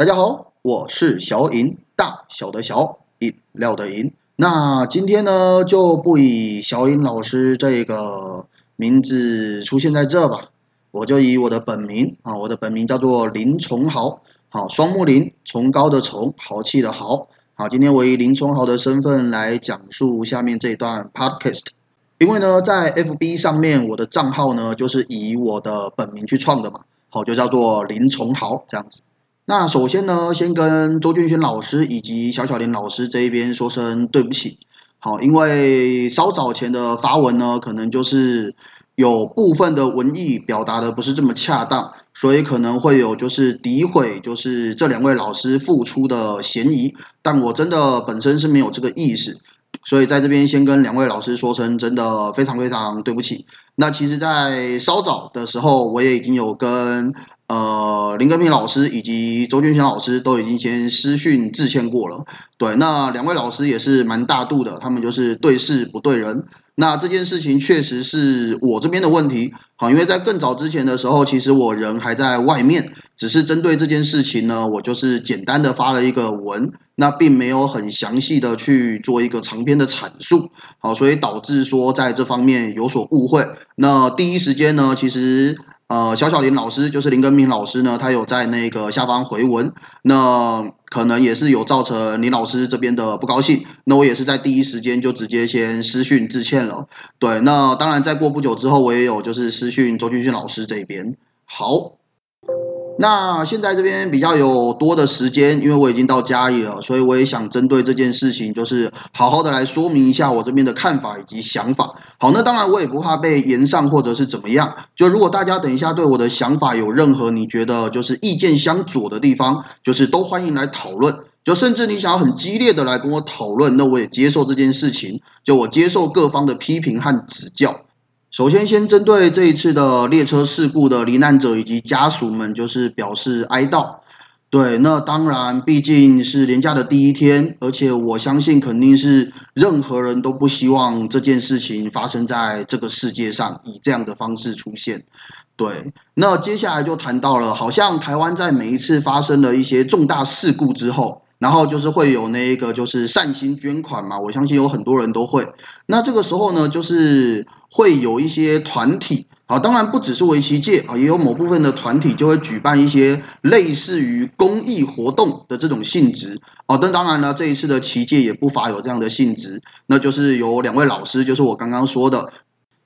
大家好，我是小尹，大小的小饮料的饮。那今天呢，就不以小尹老师这个名字出现在这吧，我就以我的本名啊，我的本名叫做林崇豪，好，双木林，崇高的崇，豪气的豪。好，今天我以林崇豪的身份来讲述下面这一段 podcast。因为呢，在 FB 上面，我的账号呢就是以我的本名去创的嘛，好，就叫做林崇豪这样子。那首先呢，先跟周俊轩老师以及小小林老师这一边说声对不起。好，因为稍早前的发文呢，可能就是有部分的文艺表达的不是这么恰当，所以可能会有就是诋毁，就是这两位老师付出的嫌疑。但我真的本身是没有这个意思，所以在这边先跟两位老师说声真的非常非常对不起。那其实，在稍早的时候，我也已经有跟。呃，林根平老师以及周俊祥老师都已经先私讯致歉过了。对，那两位老师也是蛮大度的，他们就是对事不对人。那这件事情确实是我这边的问题。好，因为在更早之前的时候，其实我人还在外面，只是针对这件事情呢，我就是简单的发了一个文，那并没有很详细的去做一个长篇的阐述。好，所以导致说在这方面有所误会。那第一时间呢，其实。呃，小小林老师就是林根明老师呢，他有在那个下方回文，那可能也是有造成林老师这边的不高兴，那我也是在第一时间就直接先私讯致歉了。对，那当然再过不久之后，我也有就是私讯周俊俊老师这边。好。那现在这边比较有多的时间，因为我已经到家里了，所以我也想针对这件事情，就是好好的来说明一下我这边的看法以及想法。好，那当然我也不怕被延上或者是怎么样。就如果大家等一下对我的想法有任何你觉得就是意见相左的地方，就是都欢迎来讨论。就甚至你想要很激烈的来跟我讨论，那我也接受这件事情。就我接受各方的批评和指教。首先，先针对这一次的列车事故的罹难者以及家属们，就是表示哀悼。对，那当然，毕竟是连假的第一天，而且我相信肯定是任何人都不希望这件事情发生在这个世界上，以这样的方式出现。对，那接下来就谈到了，好像台湾在每一次发生了一些重大事故之后。然后就是会有那一个就是善心捐款嘛，我相信有很多人都会。那这个时候呢，就是会有一些团体，啊，当然不只是围棋界啊，也有某部分的团体就会举办一些类似于公益活动的这种性质。啊，但当然呢，这一次的棋界也不乏有这样的性质，那就是有两位老师，就是我刚刚说的，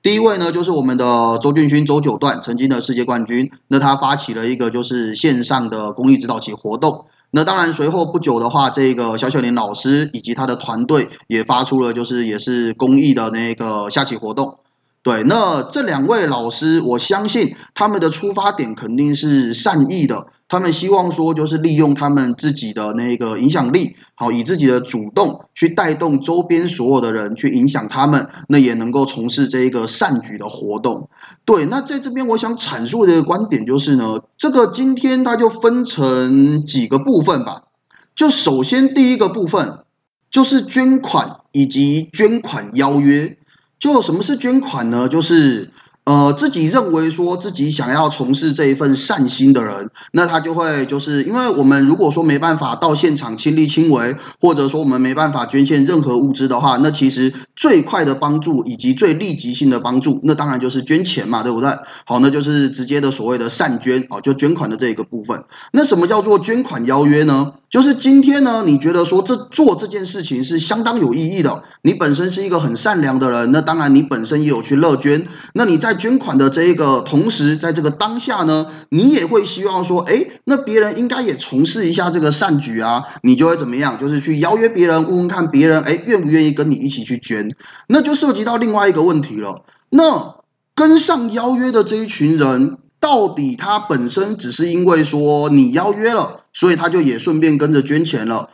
第一位呢就是我们的周俊勋周九段，曾经的世界冠军，那他发起了一个就是线上的公益指导棋活动。那当然，随后不久的话，这个小小林老师以及他的团队也发出了，就是也是公益的那个下棋活动。对，那这两位老师，我相信他们的出发点肯定是善意的。他们希望说，就是利用他们自己的那个影响力，好，以自己的主动去带动周边所有的人去影响他们，那也能够从事这一个善举的活动。对，那在这边我想阐述的一个观点就是呢，这个今天它就分成几个部分吧。就首先第一个部分就是捐款以及捐款邀约。就什么是捐款呢？就是呃自己认为说自己想要从事这一份善心的人，那他就会就是因为我们如果说没办法到现场亲力亲为，或者说我们没办法捐献任何物资的话，那其实最快的帮助以及最立即性的帮助，那当然就是捐钱嘛，对不对？好，那就是直接的所谓的善捐哦，就捐款的这一个部分。那什么叫做捐款邀约呢？就是今天呢，你觉得说这做这件事情是相当有意义的，你本身是一个很善良的人，那当然你本身也有去乐捐，那你在捐款的这一个同时，在这个当下呢，你也会希望说，哎，那别人应该也从事一下这个善举啊，你就会怎么样？就是去邀约别人，问问看别人，哎，愿不愿意跟你一起去捐？那就涉及到另外一个问题了，那跟上邀约的这一群人。到底他本身只是因为说你邀约了，所以他就也顺便跟着捐钱了。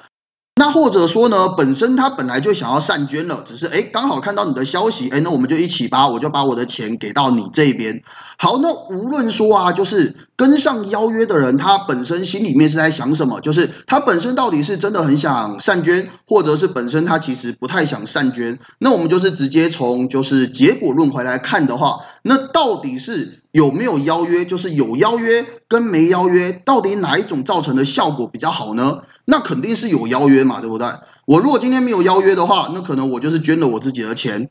那或者说呢，本身他本来就想要善捐了，只是哎刚好看到你的消息，哎那我们就一起吧，我就把我的钱给到你这边。好，那无论说啊，就是跟上邀约的人，他本身心里面是在想什么？就是他本身到底是真的很想善捐，或者是本身他其实不太想善捐？那我们就是直接从就是结果论回来看的话，那到底是有没有邀约，就是有邀约跟没邀约，到底哪一种造成的效果比较好呢？那肯定是有邀约嘛，对不对？我如果今天没有邀约的话，那可能我就是捐了我自己的钱。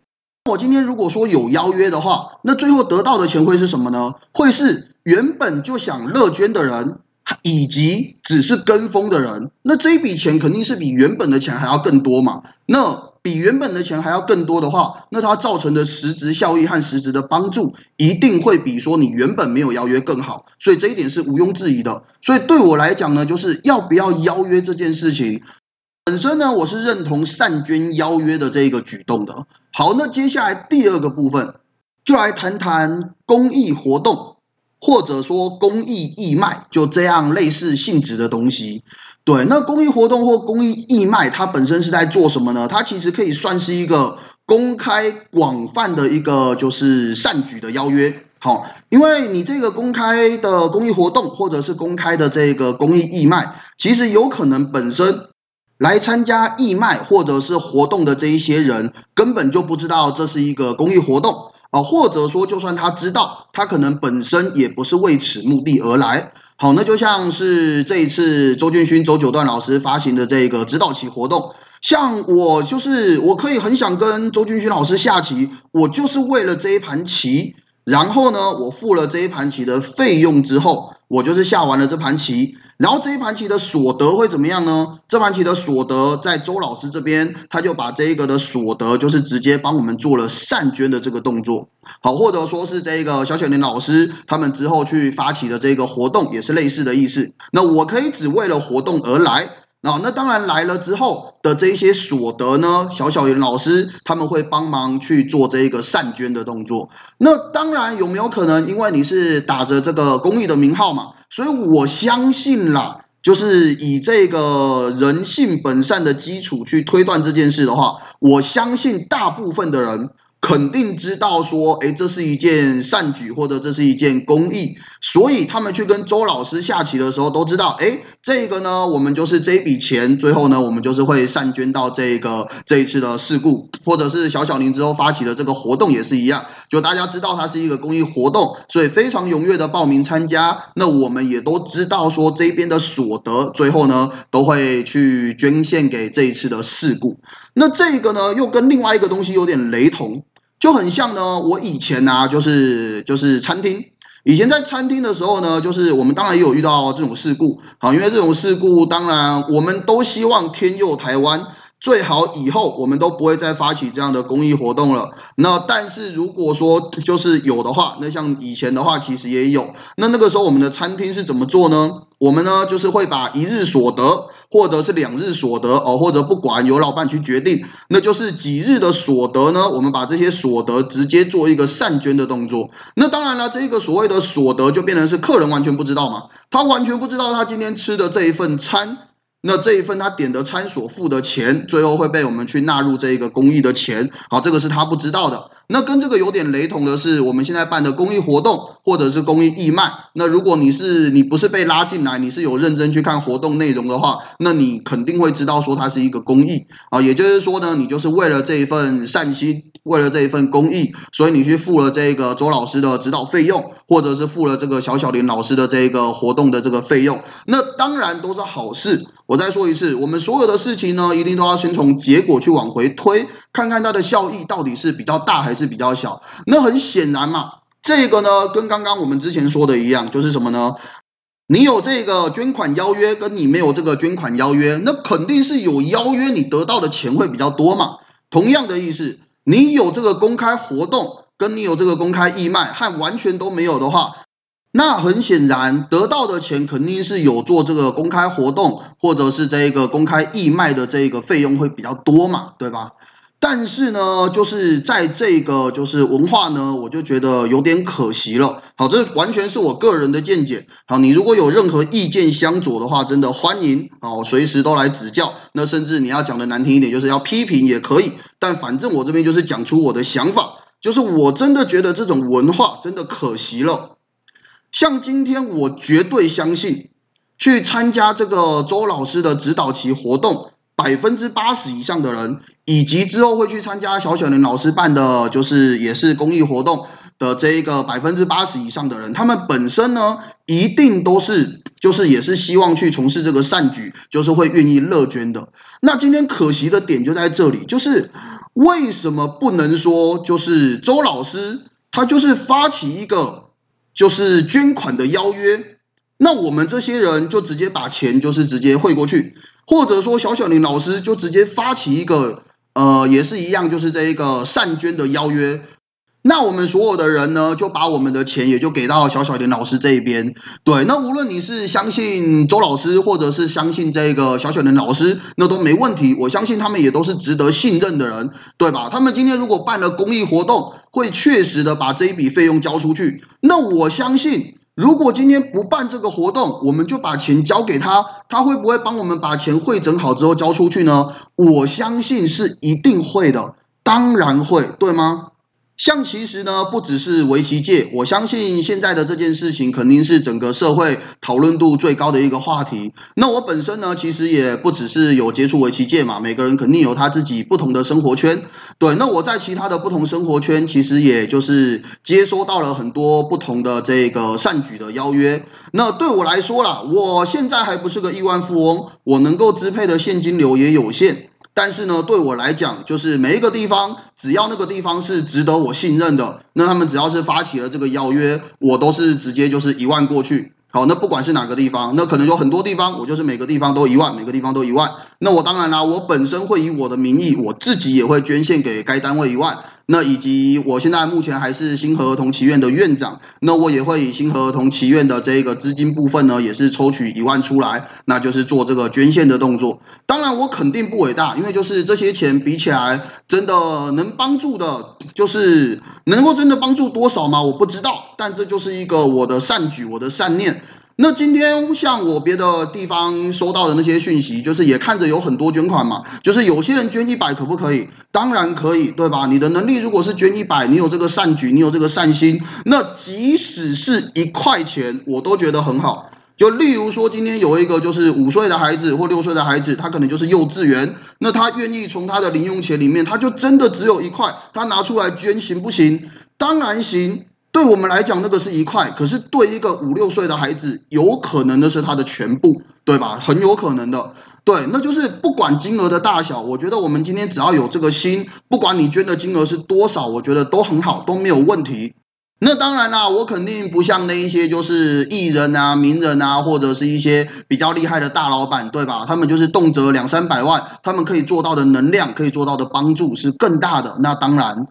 我今天如果说有邀约的话，那最后得到的钱会是什么呢？会是原本就想乐捐的人，以及只是跟风的人。那这一笔钱肯定是比原本的钱还要更多嘛？那比原本的钱还要更多的话，那它造成的实质效益和实质的帮助，一定会比说你原本没有邀约更好。所以这一点是毋庸置疑的。所以对我来讲呢，就是要不要邀约这件事情。本身呢，我是认同善捐邀约的这一个举动的。好，那接下来第二个部分，就来谈谈公益活动，或者说公益义卖，就这样类似性质的东西。对，那公益活动或公益义卖，它本身是在做什么呢？它其实可以算是一个公开广泛的一个就是善举的邀约。好，因为你这个公开的公益活动，或者是公开的这个公益义卖，其实有可能本身。来参加义卖或者是活动的这一些人，根本就不知道这是一个公益活动啊，或者说就算他知道，他可能本身也不是为此目的而来。好，那就像是这一次周俊勋、周九段老师发行的这个指导棋活动，像我就是我可以很想跟周俊勋老师下棋，我就是为了这一盘棋，然后呢，我付了这一盘棋的费用之后，我就是下完了这盘棋。然后这一盘棋的所得会怎么样呢？这盘棋的所得在周老师这边，他就把这一个的所得，就是直接帮我们做了善捐的这个动作。好，或者说是这个小雪林老师他们之后去发起的这个活动，也是类似的意思。那我可以只为了活动而来。啊，那当然来了之后的这一些所得呢，小小云老师他们会帮忙去做这一个善捐的动作。那当然有没有可能，因为你是打着这个公益的名号嘛，所以我相信啦，就是以这个人性本善的基础去推断这件事的话，我相信大部分的人。肯定知道说，哎，这是一件善举，或者这是一件公益，所以他们去跟周老师下棋的时候，都知道，哎，这个呢，我们就是这笔钱，最后呢，我们就是会善捐到这个这一次的事故，或者是小小林之后发起的这个活动也是一样，就大家知道它是一个公益活动，所以非常踊跃的报名参加。那我们也都知道说，这边的所得最后呢，都会去捐献给这一次的事故。那这个呢，又跟另外一个东西有点雷同。就很像呢，我以前呢，就是就是餐厅，以前在餐厅的时候呢，就是我们当然也有遇到这种事故，啊，因为这种事故，当然我们都希望天佑台湾。最好以后我们都不会再发起这样的公益活动了。那但是如果说就是有的话，那像以前的话其实也有。那那个时候我们的餐厅是怎么做呢？我们呢就是会把一日所得或者是两日所得哦，或者不管由老板去决定，那就是几日的所得呢？我们把这些所得直接做一个善捐的动作。那当然了，这个所谓的所得就变成是客人完全不知道嘛，他完全不知道他今天吃的这一份餐。那这一份他点的餐所付的钱，最后会被我们去纳入这一个公益的钱，好，这个是他不知道的。那跟这个有点雷同的是，我们现在办的公益活动或者是公益义卖，那如果你是你不是被拉进来，你是有认真去看活动内容的话，那你肯定会知道说它是一个公益啊，也就是说呢，你就是为了这一份善心，为了这一份公益，所以你去付了这个周老师的指导费用，或者是付了这个小小林老师的这个活动的这个费用，那当然都是好事。我再说一次，我们所有的事情呢，一定都要先从结果去往回推，看看它的效益到底是比较大还是比较小。那很显然嘛，这个呢，跟刚刚我们之前说的一样，就是什么呢？你有这个捐款邀约，跟你没有这个捐款邀约，那肯定是有邀约，你得到的钱会比较多嘛。同样的意思，你有这个公开活动，跟你有这个公开义卖，和完全都没有的话。那很显然，得到的钱肯定是有做这个公开活动，或者是这个公开义卖的这个费用会比较多嘛，对吧？但是呢，就是在这个就是文化呢，我就觉得有点可惜了。好，这完全是我个人的见解。好，你如果有任何意见相左的话，真的欢迎哦，随时都来指教。那甚至你要讲的难听一点，就是要批评也可以。但反正我这边就是讲出我的想法，就是我真的觉得这种文化真的可惜了。像今天，我绝对相信，去参加这个周老师的指导期活动，百分之八十以上的人，以及之后会去参加小小林老师办的，就是也是公益活动，的这一个百分之八十以上的人，他们本身呢，一定都是就是也是希望去从事这个善举，就是会愿意乐捐的。那今天可惜的点就在这里，就是为什么不能说就是周老师他就是发起一个就是捐款的邀约？那我们这些人就直接把钱就是直接汇过去，或者说小小林老师就直接发起一个，呃，也是一样，就是这一个善捐的邀约。那我们所有的人呢，就把我们的钱也就给到小小林老师这一边。对，那无论你是相信周老师，或者是相信这个小小林老师，那都没问题。我相信他们也都是值得信任的人，对吧？他们今天如果办了公益活动，会确实的把这一笔费用交出去。那我相信。如果今天不办这个活动，我们就把钱交给他，他会不会帮我们把钱汇整好之后交出去呢？我相信是一定会的，当然会，对吗？像其实呢，不只是围棋界，我相信现在的这件事情肯定是整个社会讨论度最高的一个话题。那我本身呢，其实也不只是有接触围棋界嘛，每个人肯定有他自己不同的生活圈。对，那我在其他的不同生活圈，其实也就是接收到了很多不同的这个善举的邀约。那对我来说啦，我现在还不是个亿万富翁，我能够支配的现金流也有限。但是呢，对我来讲，就是每一个地方，只要那个地方是值得我信任的，那他们只要是发起了这个邀约，我都是直接就是一万过去。好，那不管是哪个地方，那可能有很多地方，我就是每个地方都一万，每个地方都一万。那我当然啦，我本身会以我的名义，我自己也会捐献给该单位一万。那以及我现在目前还是星河儿童祈愿的院长，那我也会以星河儿童祈愿的这个资金部分呢，也是抽取一万出来，那就是做这个捐献的动作。当然我肯定不伟大，因为就是这些钱比起来，真的能帮助的，就是能够真的帮助多少吗？我不知道，但这就是一个我的善举，我的善念。那今天像我别的地方收到的那些讯息，就是也看着有很多捐款嘛，就是有些人捐一百可不可以？当然可以，对吧？你的能力如果是捐一百，你有这个善举，你有这个善心，那即使是一块钱，我都觉得很好。就例如说，今天有一个就是五岁的孩子或六岁的孩子，他可能就是幼稚园，那他愿意从他的零用钱里面，他就真的只有一块，他拿出来捐行不行？当然行。对我们来讲，那个是一块，可是对一个五六岁的孩子，有可能的是他的全部，对吧？很有可能的，对，那就是不管金额的大小，我觉得我们今天只要有这个心，不管你捐的金额是多少，我觉得都很好，都没有问题。那当然啦，我肯定不像那一些就是艺人啊、名人啊，或者是一些比较厉害的大老板，对吧？他们就是动辄两三百万，他们可以做到的能量，可以做到的帮助是更大的。那当然。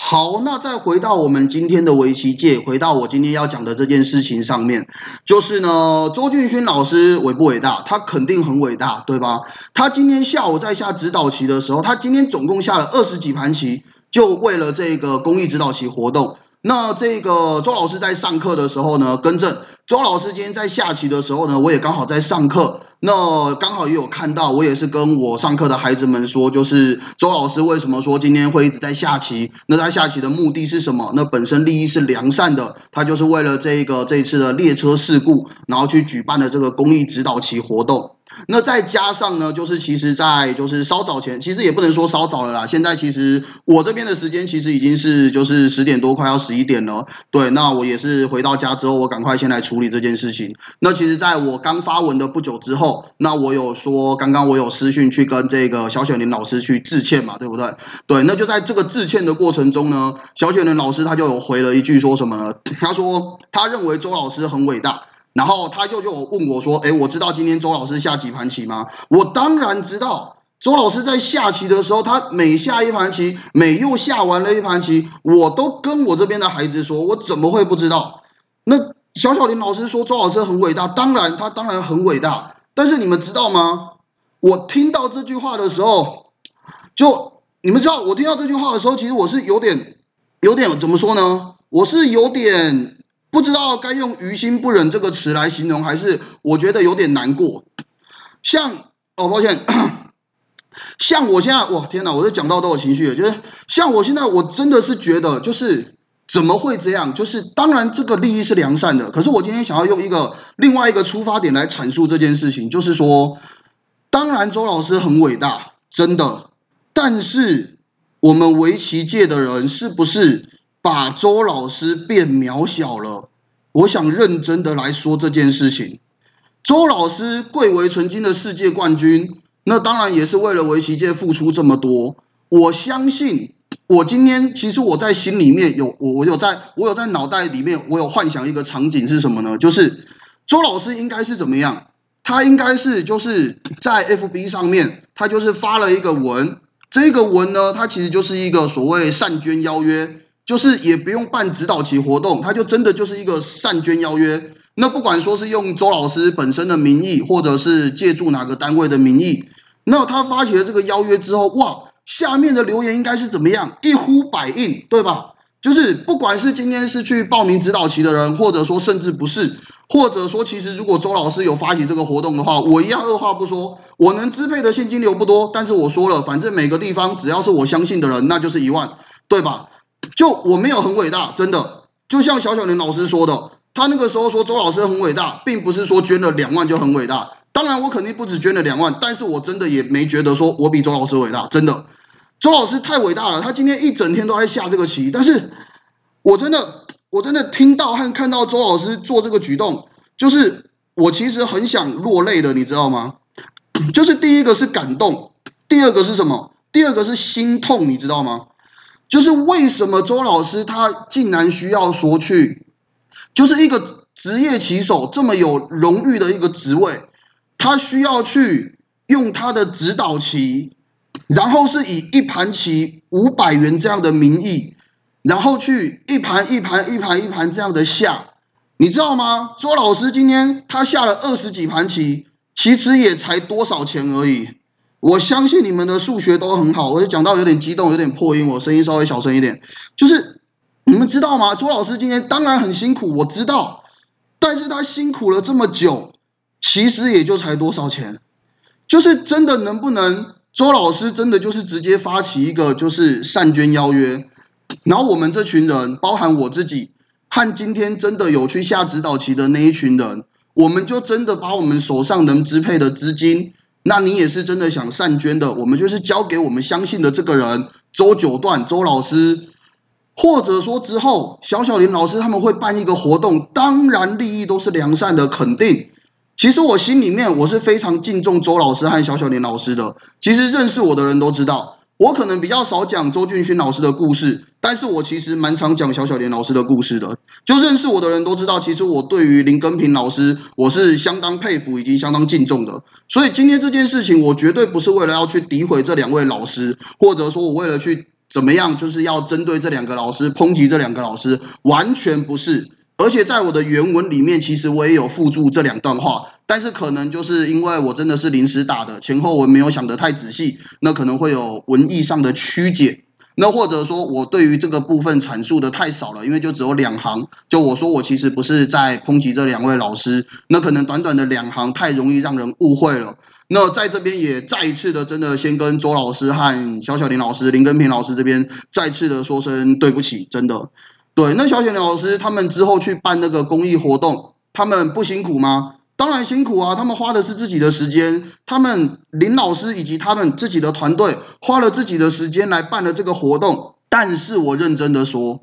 好，那再回到我们今天的围棋界，回到我今天要讲的这件事情上面，就是呢，周俊勋老师伟不伟大？他肯定很伟大，对吧？他今天下午在下指导棋的时候，他今天总共下了二十几盘棋，就为了这个公益指导棋活动。那这个周老师在上课的时候呢，更正，周老师今天在下棋的时候呢，我也刚好在上课。那刚好也有看到，我也是跟我上课的孩子们说，就是周老师为什么说今天会一直在下棋？那他下棋的目的是什么？那本身利益是良善的，他就是为了这个这次的列车事故，然后去举办的这个公益指导棋活动。那再加上呢，就是其实，在就是稍早前，其实也不能说稍早了啦。现在其实我这边的时间其实已经是就是十点多，快要十一点了。对，那我也是回到家之后，我赶快先来处理这件事情。那其实在我刚发文的不久之后，那我有说，刚刚我有私讯去跟这个小雪林老师去致歉嘛，对不对？对，那就在这个致歉的过程中呢，小雪林老师他就有回了一句说什么呢？他说他认为周老师很伟大。然后他就就问我说：“哎，我知道今天周老师下几盘棋吗？”我当然知道。周老师在下棋的时候，他每下一盘棋，每又下完了一盘棋，我都跟我这边的孩子说：“我怎么会不知道？”那小小林老师说周老师很伟大，当然他当然很伟大。但是你们知道吗？我听到这句话的时候，就你们知道，我听到这句话的时候，其实我是有点有点怎么说呢？我是有点。不知道该用“于心不忍”这个词来形容，还是我觉得有点难过。像哦，抱歉，像我现在，哇，天哪，我都讲到都有情绪了。就是像我现在，我真的是觉得，就是怎么会这样？就是当然这个利益是良善的，可是我今天想要用一个另外一个出发点来阐述这件事情，就是说，当然周老师很伟大，真的，但是我们围棋界的人是不是？把周老师变渺小了。我想认真的来说这件事情。周老师贵为曾经的世界冠军，那当然也是为了围棋界付出这么多。我相信，我今天其实我在心里面有我我有在我有在脑袋里面我有幻想一个场景是什么呢？就是周老师应该是怎么样？他应该是就是在 FB 上面，他就是发了一个文，这个文呢，它其实就是一个所谓善捐邀约，就是也不用办指导期活动，他就真的就是一个善捐邀约。那不管说是用周老师本身的名义，或者是借助哪个单位的名义，那他发起了这个邀约之后，哇，下面的留言应该是怎么样？一呼百应，对吧？就是不管是今天是去报名指导期的人，或者说甚至不是，或者说其实如果周老师有发起这个活动的话，我一样二话不说，我能支配的现金流不多，但是我说了，反正每个地方只要是我相信的人，那就是一万，对吧？就我没有很伟大，真的，就像小小林老师说的。他那个时候说周老师很伟大，并不是说捐了两万就很伟大。当然，我肯定不止捐了两万，但是我真的也没觉得说我比周老师伟大，真的。周老师太伟大了，他今天一整天都在下这个棋，但是我真的，我真的听到和看到周老师做这个举动，就是我其实很想落泪的，你知道吗？就是第一个是感动，第二个是什么？第二个是心痛，你知道吗？就是为什么周老师他竟然需要说去。就是一个职业棋手这么有荣誉的一个职位，他需要去用他的指导棋，然后是以一盘棋五百元这样的名义，然后去一盘一盘一盘一盘这样的下，你知道吗？周老师今天他下了二十几盘棋，其实也才多少钱而已。我相信你们的数学都很好，我就讲到有点激动，有点破音，我声音稍微小声一点，就是。你们知道吗？周老师今天当然很辛苦，我知道，但是他辛苦了这么久，其实也就才多少钱，就是真的能不能？周老师真的就是直接发起一个就是善捐邀约，然后我们这群人，包含我自己和今天真的有去下指导棋的那一群人，我们就真的把我们手上能支配的资金，那你也是真的想善捐的，我们就是交给我们相信的这个人，周九段周老师。或者说之后，小小林老师他们会办一个活动，当然利益都是良善的，肯定。其实我心里面我是非常敬重周老师和小小林老师的。其实认识我的人都知道，我可能比较少讲周俊勋老师的故事，但是我其实蛮常讲小小林老师的故事的。就认识我的人都知道，其实我对于林根平老师我是相当佩服以及相当敬重的。所以今天这件事情，我绝对不是为了要去诋毁这两位老师，或者说我为了去。怎么样？就是要针对这两个老师抨击这两个老师，完全不是。而且在我的原文里面，其实我也有附注这两段话，但是可能就是因为我真的是临时打的，前后文没有想得太仔细，那可能会有文艺上的曲解。那或者说我对于这个部分阐述的太少了，因为就只有两行，就我说我其实不是在抨击这两位老师，那可能短短的两行太容易让人误会了。那在这边也再一次的，真的先跟周老师和小小林老师、林根平老师这边再次的说声对不起，真的。对，那小雪老师他们之后去办那个公益活动，他们不辛苦吗？当然辛苦啊，他们花的是自己的时间，他们林老师以及他们自己的团队花了自己的时间来办了这个活动。但是我认真的说，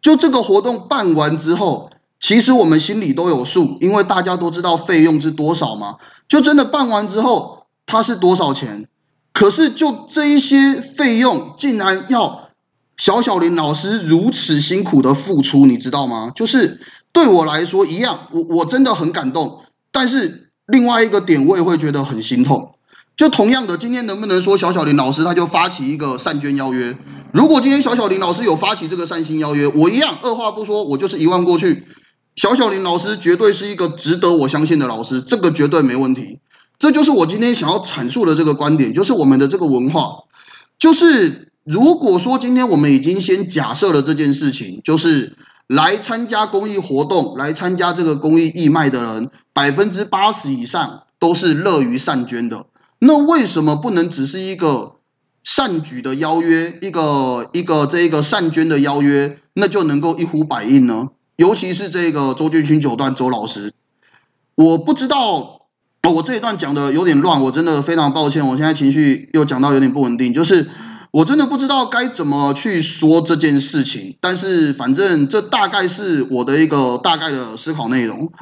就这个活动办完之后。其实我们心里都有数，因为大家都知道费用是多少嘛。就真的办完之后，它是多少钱？可是就这一些费用，竟然要小小林老师如此辛苦的付出，你知道吗？就是对我来说一样，我我真的很感动。但是另外一个点，我也会觉得很心痛。就同样的，今天能不能说小小林老师他就发起一个善捐邀约？如果今天小小林老师有发起这个善心邀约，我一样二话不说，我就是一万过去。小小林老师绝对是一个值得我相信的老师，这个绝对没问题。这就是我今天想要阐述的这个观点，就是我们的这个文化，就是如果说今天我们已经先假设了这件事情，就是来参加公益活动、来参加这个公益义卖的人，百分之八十以上都是乐于善捐的，那为什么不能只是一个善举的邀约，一个一个这一个善捐的邀约，那就能够一呼百应呢？尤其是这个周俊勋九段周老师，我不知道，我这一段讲的有点乱，我真的非常抱歉，我现在情绪又讲到有点不稳定。就是我真的不知道该怎么去说这件事情，但是反正这大概是我的一个大概的思考内容。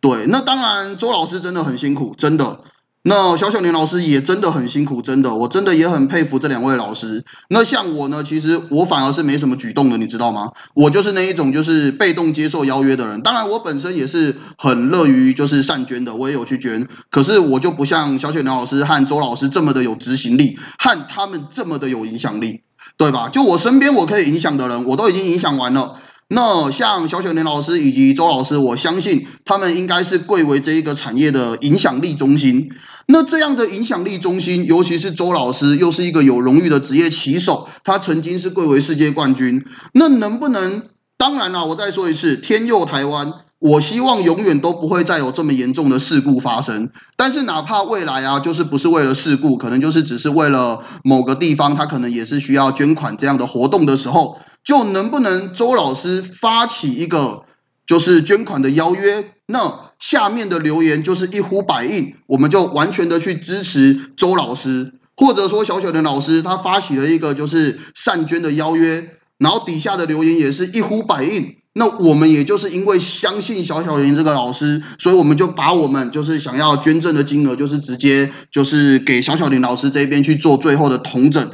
对，那当然周老师真的很辛苦，真的。那小小年老师也真的很辛苦，真的，我真的也很佩服这两位老师。那像我呢，其实我反而是没什么举动的，你知道吗？我就是那一种就是被动接受邀约的人。当然，我本身也是很乐于就是善捐的，我也有去捐。可是我就不像小小年老师和周老师这么的有执行力，和他们这么的有影响力，对吧？就我身边我可以影响的人，我都已经影响完了。那像小雪莲老师以及周老师，我相信他们应该是贵为这一个产业的影响力中心。那这样的影响力中心，尤其是周老师，又是一个有荣誉的职业棋手，他曾经是贵为世界冠军。那能不能？当然了，我再说一次，天佑台湾。我希望永远都不会再有这么严重的事故发生。但是哪怕未来啊，就是不是为了事故，可能就是只是为了某个地方，他可能也是需要捐款这样的活动的时候，就能不能周老师发起一个就是捐款的邀约？那下面的留言就是一呼百应，我们就完全的去支持周老师，或者说小小的老师他发起了一个就是善捐的邀约，然后底下的留言也是一呼百应。那我们也就是因为相信小小林这个老师，所以我们就把我们就是想要捐赠的金额，就是直接就是给小小林老师这边去做最后的统整。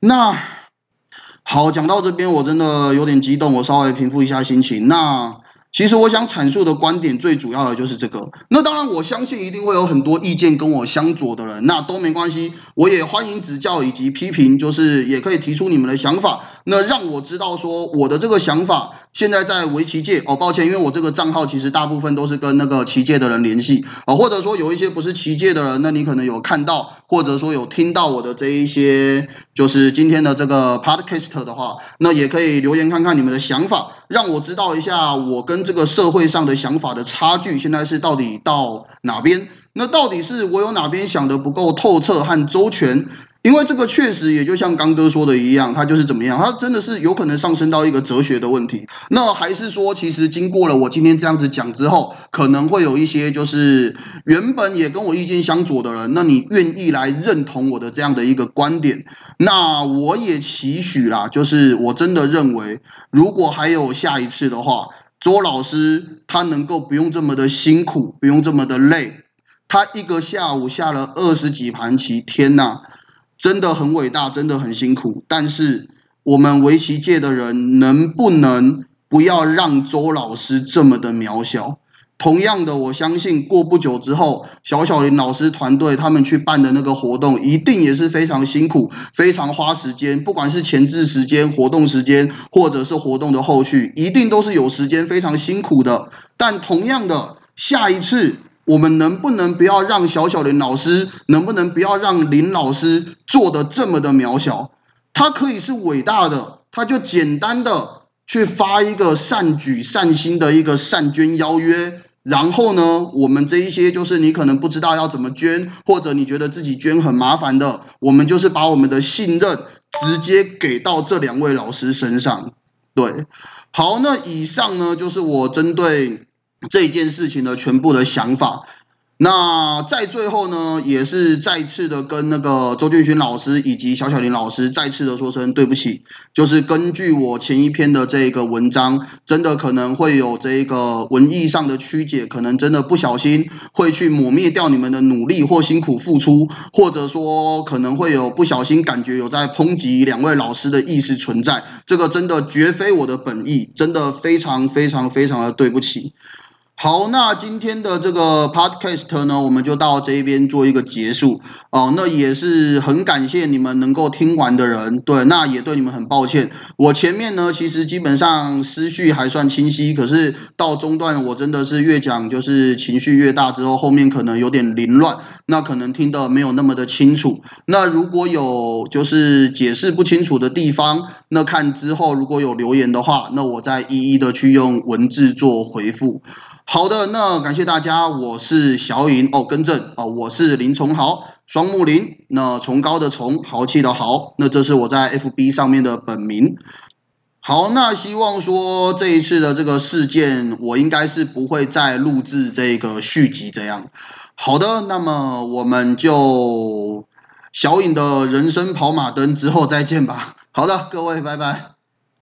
那好，讲到这边我真的有点激动，我稍微平复一下心情。那。其实我想阐述的观点最主要的就是这个。那当然，我相信一定会有很多意见跟我相左的人，那都没关系，我也欢迎指教以及批评，就是也可以提出你们的想法，那让我知道说我的这个想法现在在围棋界哦，抱歉，因为我这个账号其实大部分都是跟那个棋界的人联系。啊，或者说有一些不是棋界的人，那你可能有看到或者说有听到我的这一些，就是今天的这个 podcast 的话，那也可以留言看看你们的想法，让我知道一下我跟。这个社会上的想法的差距，现在是到底到哪边？那到底是我有哪边想的不够透彻和周全？因为这个确实也就像刚哥说的一样，他就是怎么样，他真的是有可能上升到一个哲学的问题。那还是说，其实经过了我今天这样子讲之后，可能会有一些就是原本也跟我意见相左的人，那你愿意来认同我的这样的一个观点？那我也期许啦，就是我真的认为，如果还有下一次的话。周老师他能够不用这么的辛苦，不用这么的累，他一个下午下了二十几盘棋，天呐，真的很伟大，真的很辛苦。但是我们围棋界的人能不能不要让周老师这么的渺小？同样的，我相信过不久之后，小小林老师团队他们去办的那个活动，一定也是非常辛苦、非常花时间。不管是前置时间、活动时间，或者是活动的后续，一定都是有时间非常辛苦的。但同样的，下一次我们能不能不要让小小林老师，能不能不要让林老师做的这么的渺小？他可以是伟大的，他就简单的去发一个善举善心的一个善捐邀约。然后呢，我们这一些就是你可能不知道要怎么捐，或者你觉得自己捐很麻烦的，我们就是把我们的信任直接给到这两位老师身上。对，好，那以上呢就是我针对这件事情的全部的想法。那在最后呢，也是再次的跟那个周俊勋老师以及小小林老师再次的说声对不起。就是根据我前一篇的这个文章，真的可能会有这个文艺上的曲解，可能真的不小心会去抹灭掉你们的努力或辛苦付出，或者说可能会有不小心感觉有在抨击两位老师的意识存在。这个真的绝非我的本意，真的非常非常非常的对不起。好，那今天的这个 podcast 呢，我们就到这边做一个结束哦。那也是很感谢你们能够听完的人，对，那也对你们很抱歉。我前面呢，其实基本上思绪还算清晰，可是到中段我真的是越讲就是情绪越大，之后后面可能有点凌乱，那可能听得没有那么的清楚。那如果有就是解释不清楚的地方，那看之后如果有留言的话，那我再一一的去用文字做回复。好的，那感谢大家，我是小颖哦，更正哦，我是林崇豪，双木林，那崇高的崇，豪气的豪，那这是我在 FB 上面的本名。好，那希望说这一次的这个事件，我应该是不会再录制这个续集这样。好的，那么我们就小颖的人生跑马灯之后再见吧。好的，各位，拜拜。